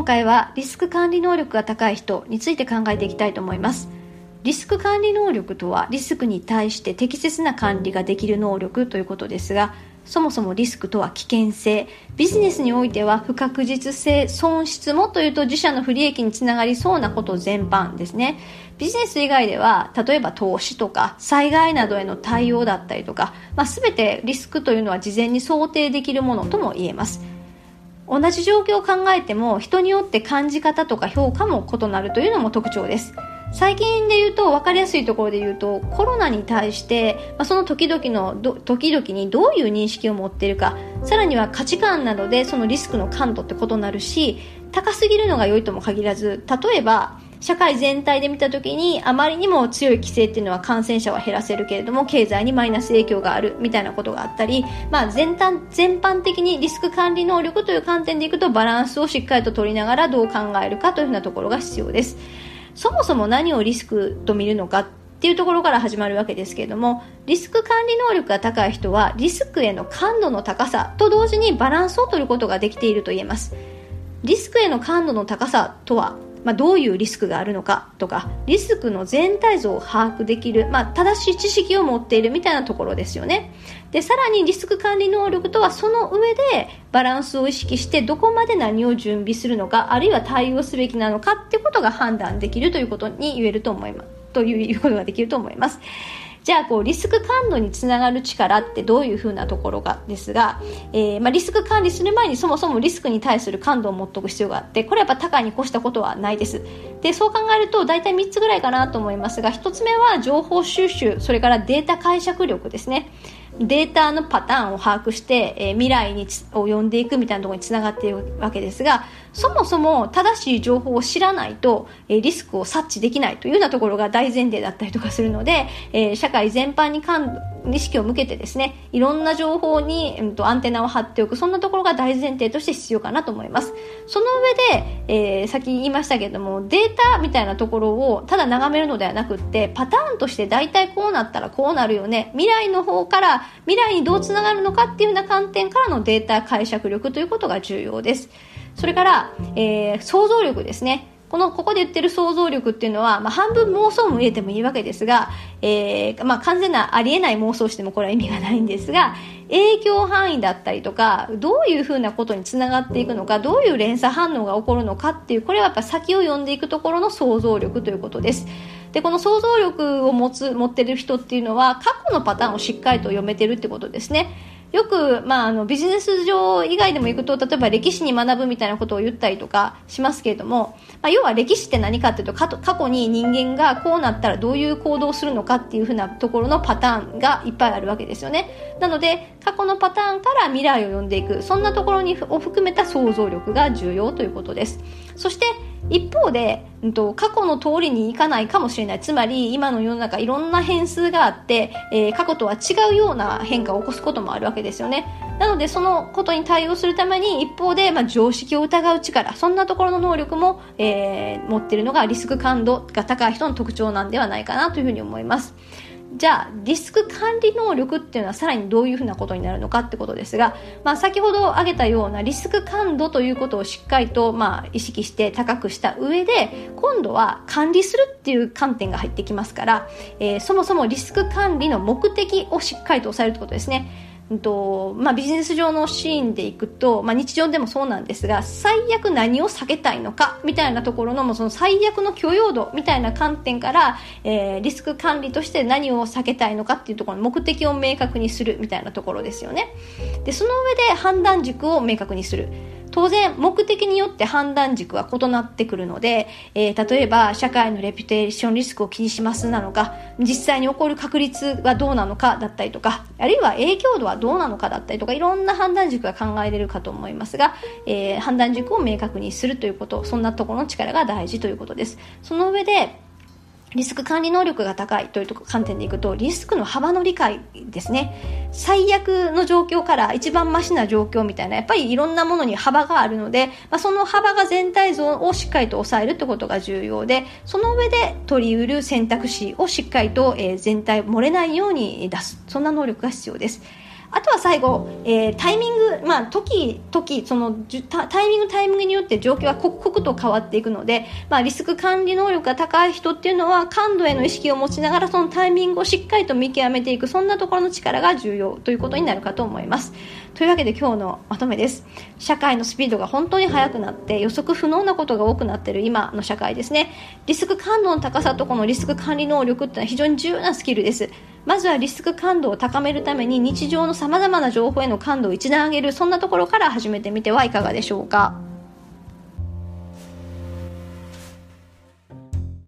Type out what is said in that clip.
今回はリスク管理能力が高い人について考えていきたいと思います。リスク管理能力とはリスクに対して適切な管理ができる能力ということですがそもそもリスクとは危険性。ビジネスにおいては不確実性損失もというと自社の不利益につながりそうなこと全般ですね。ビジネス以外では例えば投資とか災害などへの対応だったりとか、まあ、全てリスクというのは事前に想定できるものとも言えます。同じ状況を考えても人によって感じ方とか評価も異なるというのも特徴です。最近で言うと分かりやすいところで言うとコロナに対して、まあ、その時々の時々にどういう認識を持っているかさらには価値観などでそのリスクの感度って異なるし高すぎるのが良いとも限らず例えば社会全体で見た時にあまりにも強い規制っていうのは感染者は減らせるけれども経済にマイナス影響があるみたいなことがあったり、まあ、全般全般的にリスク管理能力という観点でいくとバランスをしっかりと取りながらどう考えるかというふうなところが必要です。そもそも何をリスクと見るのかっていうところから始まるわけですけれどもリスク管理能力が高い人はリスクへの感度の高さと同時にバランスを取ることができていると言えますリスクへの感度の高さとはまあ、どういうリスクがあるのかとかリスクの全体像を把握できる、まあ、正しい知識を持っているみたいなところですよね。でさらにリスク管理能力とはその上でバランスを意識してどこまで何を準備するのかあるいは対応すべきなのかっていうことが判断できるということに言えると思いますということができると思います。じゃあこうリスク感度につながる力ってどういうふうなところかですが、えー、まあ、リスク管理する前にそもそもリスクに対する感度を持っておく必要があってこれはやっぱ高いに越したことはないです。でそう考えると大体3つぐらいかなと思いますが1つ目は情報収集それからデータ解釈力ですね。データのパターンを把握して、えー、未来にを読んでいくみたいなところにつながっているわけですがそもそも正しい情報を知らないと、えー、リスクを察知できないというようなところが大前提だったりとかするので、えー、社会全般に関意識を向けてですねいろんな情報に、うん、とアンテナを張っておくそんなところが大前提として必要かなと思います。その上で、えー、先言いましたけれどもデータみたいなところをただ眺めるのではなくってパターンとして大体こうなったらこうなるよね未来の方から未来にどうつながるのかっていうような観点からのデータ解釈力ということが重要です。それから、えー、想像力ですね。このここで言ってる想像力っていうのは、まあ、半分妄想も入れてもいいわけですが、えーまあ、完全なありえない妄想してもこれは意味がないんですが影響範囲だったりとかどういうふうなことにつながっていくのかどういう連鎖反応が起こるのかっていうこれはやっぱ先を読んでいくところの想像力ということです。でこの想像力を持つ持ってる人っていうのは過去のパターンをしっかりと読めてるってことですね。よく、まあ、あのビジネス上以外でも行くと例えば歴史に学ぶみたいなことを言ったりとかしますけれども、まあ、要は歴史って何かっていうと過去に人間がこうなったらどういう行動をするのかっていうふうなところのパターンがいっぱいあるわけですよね。なので過去のパターンから未来を読んでいく。そんなところにを含めた想像力が重要ということです。そして一方で、うんと、過去の通りにいかないかもしれない。つまり、今の世の中いろんな変数があって、えー、過去とは違うような変化を起こすこともあるわけですよね。なので、そのことに対応するために、一方で、まあ、常識を疑う力、そんなところの能力も、えー、持っているのがリスク感度が高い人の特徴なんではないかなというふうに思います。じゃあリスク管理能力っていうのはさらにどういうふうなことになるのかってことですが、まあ、先ほど挙げたようなリスク感度ということをしっかりとまあ意識して高くした上で今度は管理するっていう観点が入ってきますから、えー、そもそもリスク管理の目的をしっかりと抑えるってことですね。んとまあ、ビジネス上のシーンでいくと、まあ、日常でもそうなんですが最悪何を避けたいのかみたいなところのもその最悪の許容度みたいな観点から、えー、リスク管理として何を避けたいのかっていうところの目的を明確にするみたいなところですよね。でその上で判断軸を明確にする。当然目的によって判断軸は異なってくるので、えー、例えば社会のレピュテーションリスクを気にしますなのか実際に起こる確率はどうなのかだったりとかあるいは影響度はどうなのかだったりとかいろんな判断軸が考えれるかと思いますが、えー、判断軸を明確にするということそんなところの力が大事ということです。その上でリスク管理能力が高いという観点でいくとリスクの幅の理解ですね。最悪の状況から一番マシな状況みたいなやっぱりいろんなものに幅があるので、まあ、その幅が全体像をしっかりと抑えるってことが重要でその上で取り得る選択肢をしっかりと、え、全体漏れないように出す。そんな能力が必要です。あとは最後、えー、タイミング、まあ、時時そのタイミングタイミングによって状況は刻々と変わっていくので、まあ、リスク管理能力が高い人っていうのは感度への意識を持ちながらそのタイミングをしっかりと見極めていくそんなところの力が重要ということになるかと思います。というわけで今日のまとめです。社会のスピードが本当に速くなって予測不能なことが多くなっている今の社会ですね。リスク感度の高さとこのリスク管理能力ってのは非常に重要なスキルです。まずはリスク感度を高めるために日常のさまざまな情報への感度を一段上げるそんなところから始めてみてはいかがでしょうか。